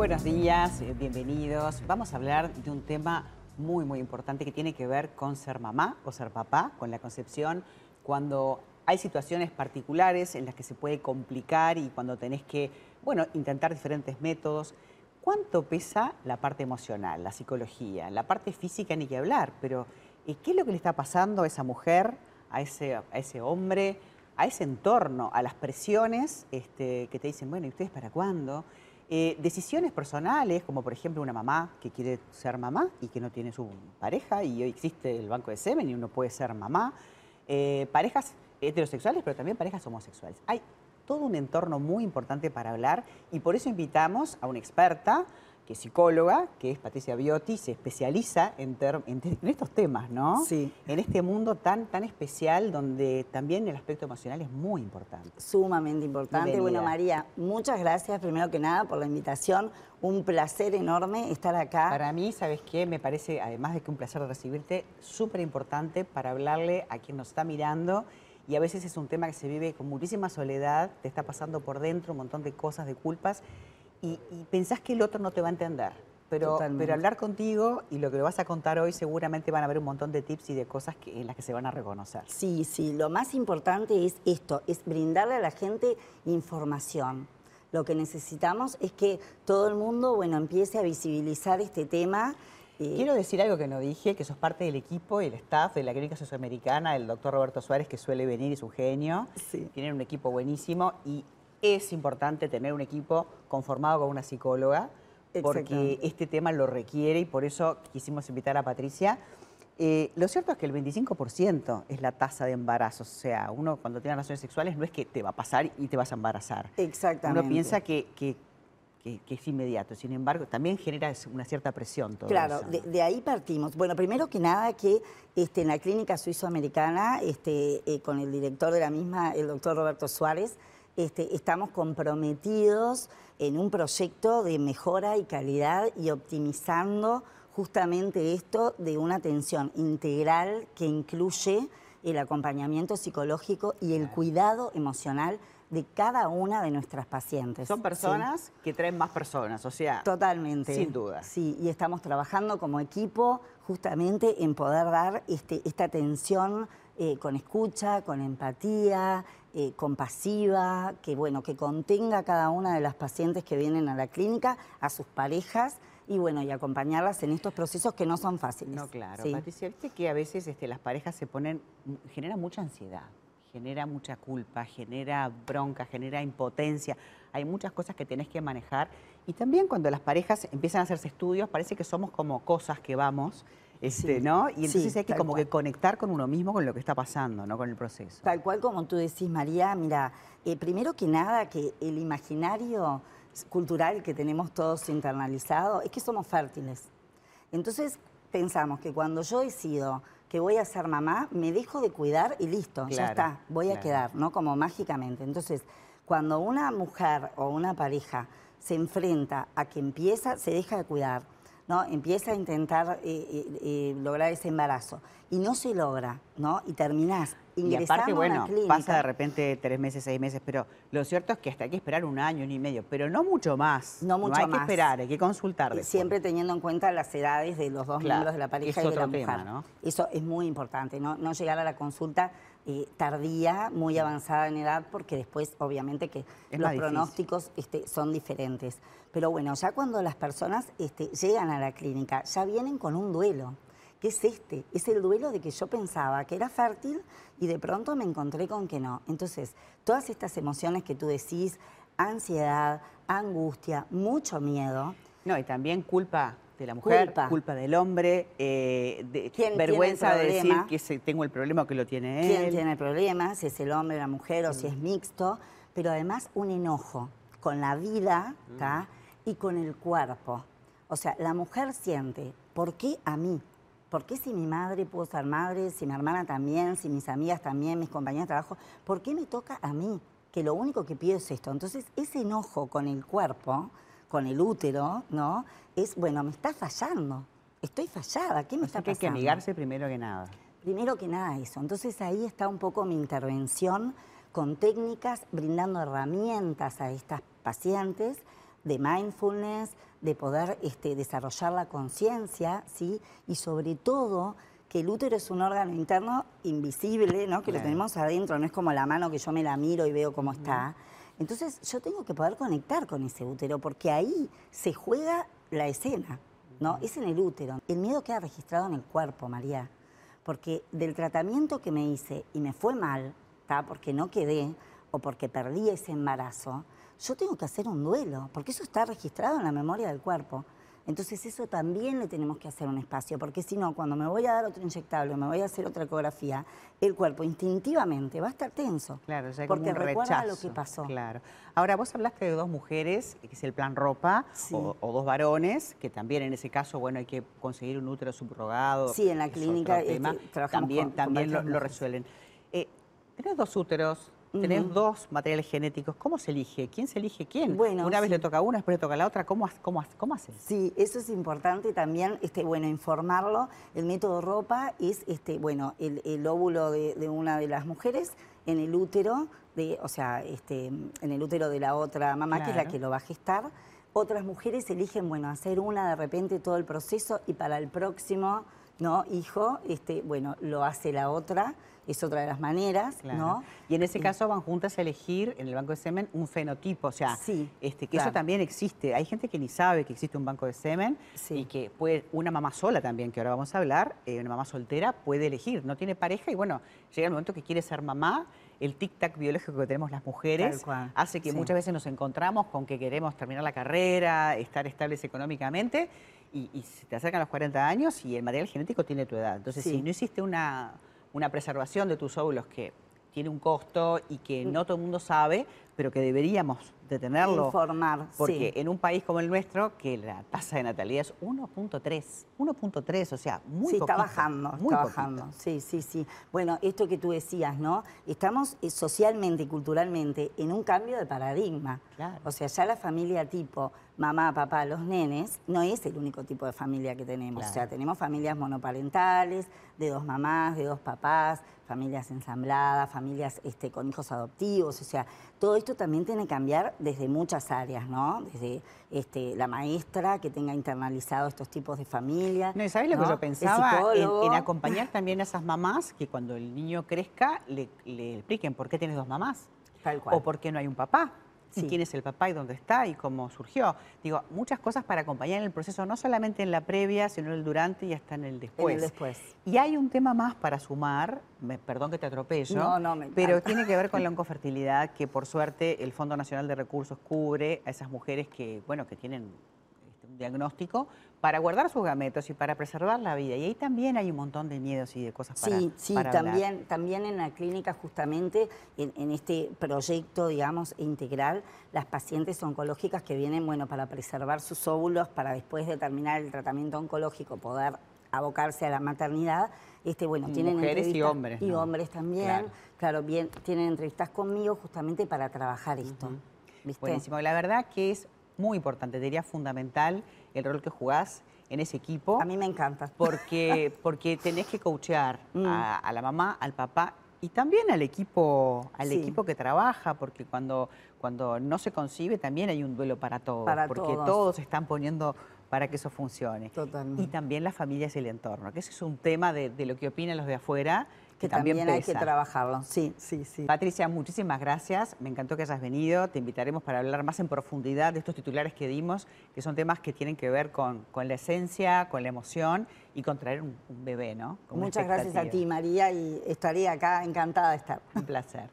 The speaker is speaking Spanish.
buenos días, eh, bienvenidos. Vamos a hablar de un tema muy, muy importante que tiene que ver con ser mamá o ser papá, con la concepción, cuando hay situaciones particulares en las que se puede complicar y cuando tenés que, bueno, intentar diferentes métodos. ¿Cuánto pesa la parte emocional, la psicología? La parte física ni que hablar, pero eh, ¿qué es lo que le está pasando a esa mujer, a ese, a ese hombre, a ese entorno, a las presiones este, que te dicen, bueno, ¿y ustedes para cuándo? Eh, decisiones personales, como por ejemplo una mamá que quiere ser mamá y que no tiene su pareja, y hoy existe el banco de semen y uno puede ser mamá. Eh, parejas heterosexuales, pero también parejas homosexuales. Hay todo un entorno muy importante para hablar y por eso invitamos a una experta que es psicóloga, que es Patricia Biotti, se especializa en, estos temas, ¿no? Sí. En este mundo tan, tan especial donde también el aspecto emocional es muy importante. Sumamente importante. Bueno, María, muchas gracias primero que nada por la invitación. Un placer enorme estar acá. Para mí, ¿sabes qué? Me parece, además de que un placer recibirte, súper importante para hablarle a quien nos está mirando y a veces es un tema que se vive con muchísima soledad, te está pasando por dentro un montón de cosas, de culpas y, pensás que el otro no te va a entender. Pero, pero, hablar contigo y lo que le vas a contar hoy seguramente van a haber un montón de tips y de cosas que, en las que se van a reconocer. Sí, sí, lo más importante es esto, es brindarle a la gente información. Lo que necesitamos es que todo el mundo, bueno, empiece a visibilizar este tema. Eh, Quiero decir algo que no dije, que sos parte del equipo y el staff de la Clínica Socioamericana, el doctor Roberto Suárez, que suele venir, es un genio. Sí. Tienen un equipo buenísimo y es importante tener un equipo conformado con una psicóloga, porque este tema lo requiere y por eso quisimos invitar a Patricia. Eh, lo cierto es que el 25% es la tasa de embarazo, o sea, uno cuando tiene relaciones sexuales no es que te va a pasar y te vas a embarazar. Exactamente. Uno piensa que, que, es inmediato, sin embargo, también genera una cierta presión todo Claro, De, ahí partimos. Bueno, primero que nada que este, en la clínica suizoamericana, este, eh, con el director de la misma, el doctor Roberto Suárez, este, estamos comprometidos en un proyecto de mejora y calidad y optimizando justamente esto de una atención integral que incluye el acompañamiento psicológico y el cuidado emocional de cada una de nuestras pacientes. Son personas que traen más personas, o sea, totalmente. Sin duda. Sí, y estamos trabajando como equipo justamente en poder dar este, esta atención eh, con escucha, con empatía, eh, compasiva, que bueno, que contenga a cada una de las pacientes que vienen a la clínica, a sus parejas y bueno, y acompañarlas en estos procesos que no son fáciles. No, claro. Patricia, viste que a veces este, las parejas se ponen, genera mucha ansiedad, genera mucha culpa, genera bronca, genera impotencia. Hay muchas cosas que tenés que manejar. Y también cuando las parejas empiezan a hacerse estudios, parece que somos como cosas que vamos este, ¿no? Y entonces hay que como que conectar con uno mismo con lo que está pasando, ¿no? Con el proceso. Tal cual como tú decís, María, mira, eh, primero que nada que el imaginario cultural que tenemos todos internalizado es que somos fértiles. Entonces pensamos que cuando yo decido que voy a ser mamá, me dejo de cuidar y listo, ya está, voy a quedar, ¿no? Como mágicamente. Entonces, cuando una mujer o una pareja se enfrenta a que empieza, se deja de cuidar, ¿no? Empieza a intentar eh, eh, eh, lograr ese embarazo y no se logra, ¿no? Y terminás ingresando y aparte, bueno, pasa de repente tres meses, seis meses, pero lo cierto es que hasta hay que esperar un año, y medio, pero no mucho más. No mucho hay más. que esperar, hay que consultar Siempre teniendo en cuenta las edades de los dos miembros de la pareja y de la mujer. Eso es muy importante, ¿no? No llegar a la consulta tardía, muy avanzada en edad, porque después obviamente que los pronósticos este, son diferentes. Pero bueno, ya cuando las personas este, llegan a la clínica, ya vienen con un duelo. ¿Qué es este? Es el duelo de que yo pensaba que era fértil y de pronto me encontré con que no. Entonces, todas estas emociones que tú decís, ansiedad, angustia, mucho miedo. No, y también culpa de la mujer, culpa, del hombre, eh, vergüenza de decir que tengo el problema o que lo tiene él. ¿Quién tiene el problema? Si es el hombre, la mujer o si es mixto. Pero además un enojo con la vida mm. y con el cuerpo. O sea, la mujer siente, ¿por qué a mí? ¿Por qué si mi madre pudo ser madre, si mi hermana también, si mis amigas también, mis compañeras de trabajo, ¿por qué me toca a mí? Que lo único que pido es esto. Entonces, ese enojo con el cuerpo, con el útero, ¿no? Es, bueno, me está fallando. Estoy fallada, ¿qué me está pasando? hay que amigarse primero que nada. Primero que nada eso. Entonces ahí está un poco mi intervención con técnicas, brindando herramientas a estas pacientes de mindfulness, de poder este, desarrollar la conciencia, ¿sí? Y sobre todo que el útero es un órgano interno invisible, ¿no? Que lo tenemos adentro, no es como la mano que yo me la miro y veo cómo está. Entonces yo tengo que poder conectar con ese útero, porque ahí se juega la escena, ¿no? Es en el útero. El miedo queda registrado en el cuerpo, María, porque del tratamiento que me hice y me fue mal, ¿está? porque no quedé o porque perdí ese embarazo, yo tengo que hacer un duelo, porque eso está registrado en la memoria del cuerpo. Entonces eso también le tenemos que hacer un espacio, porque si no, cuando me voy a dar otro inyectable, me voy a hacer otra ecografía, el cuerpo instintivamente va a estar tenso. Claro, ya porque como un recuerda lo que pasó. Claro. Ahora, vos hablaste de dos mujeres, que es el plan ropa, o, dos varones, que también en ese caso, bueno, hay que conseguir un útero subrogado. Sí, en la clínica este, trabajamos también, también lo, resuelven. Eh, tenés dos úteros, tenés dos materiales genéticos, ¿cómo se elige? ¿Quién se elige quién? Bueno, una vez le toca a una, después le toca a la otra, ¿cómo, cómo, cómo haces? Sí, eso es importante también, este, bueno, informarlo. El método ropa es, este, bueno, el, óvulo de, una de las mujeres en el útero, de, o sea, este, en el útero de la otra mamá, que es la que lo va a gestar. Otras mujeres eligen, bueno, hacer una de repente todo el proceso y para el próximo, ¿no? Hijo, este, bueno, lo hace la otra es otra de las maneras, ¿no? Y en ese caso van juntas a elegir en el banco de semen un fenotipo, o sea, este, que eso también existe. Hay gente que ni sabe que existe un banco de semen y que puede, una mamá sola también, que ahora vamos a hablar, eh, una mamá soltera puede elegir, no tiene pareja y bueno, llega el momento que quiere ser mamá, el tic-tac biológico que tenemos las mujeres hace que muchas veces nos encontramos con que queremos terminar la carrera, estar estables económicamente y, se te acercan los 40 años y el material genético tiene tu edad. Entonces, si no hiciste una una preservación de tus óvulos que tiene un costo y que no todo el mundo sabe, pero que deberíamos de tenerlo. Informar, Porque en un país como el nuestro, que la tasa de natalidad es 1.3, 1.3, o sea, muy Sí, está bajando, muy está bajando. Sí, sí, sí. Bueno, esto que tú decías, ¿no? Estamos eh, socialmente y culturalmente en un cambio de paradigma. Claro. O sea, ya la familia tipo mamá, papá, los nenes, no es el único tipo de familia que tenemos. O sea, tenemos familias monoparentales, de dos mamás, de dos papás, familias ensambladas, familias este, con hijos adoptivos, o sea, todo esto también tiene que cambiar desde muchas áreas, ¿no? Desde este, la maestra que tenga internalizado estos tipos de familias. No, ¿sabes lo que yo pensaba? En, acompañar también a esas mamás que cuando el niño crezca le, le expliquen por qué tienes dos mamás. Tal cual. O por qué no hay un papá quién es el papá y dónde está y cómo surgió. Digo, muchas cosas para acompañar en el proceso, no solamente en la previa, sino en el durante y hasta en el después. En el después. Y hay un tema más para sumar, perdón que te atropello, no, no, me pero tiene que ver con la oncofertilidad, que por suerte el Fondo Nacional de Recursos cubre a esas mujeres que, bueno, que tienen diagnóstico para guardar sus gametos y para preservar la vida. Y ahí también hay un montón de miedos y de cosas para Sí, sí, también, también en la clínica justamente, en, este proyecto, digamos, integral, las pacientes oncológicas que vienen, bueno, para preservar sus óvulos, para después de terminar el tratamiento oncológico poder abocarse a la maternidad, este, bueno, tienen Mujeres y hombres. Y hombres también, claro. bien, tienen entrevistas conmigo justamente para trabajar esto. Buenísimo, la verdad que es muy importante, diría fundamental el rol que jugás en ese equipo. A mí me encanta. Porque, porque tenés que coachear mm. a, la mamá, al papá y también al equipo, al equipo que trabaja, porque cuando, cuando no se concibe también hay un duelo para todos, porque todos. están poniendo para que eso funcione. Totalmente. Y también las familias y el entorno, que ese es un tema de, de lo que opinan los de afuera que también, hay que trabajarlo. Sí, sí, sí. Patricia, muchísimas gracias. Me encantó que hayas venido. Te invitaremos para hablar más en profundidad de estos titulares que dimos, que son temas que tienen que ver con, con la esencia, con la emoción y con traer un, bebé, ¿no? Muchas gracias a ti, María, y estaría acá encantada de estar. Un placer.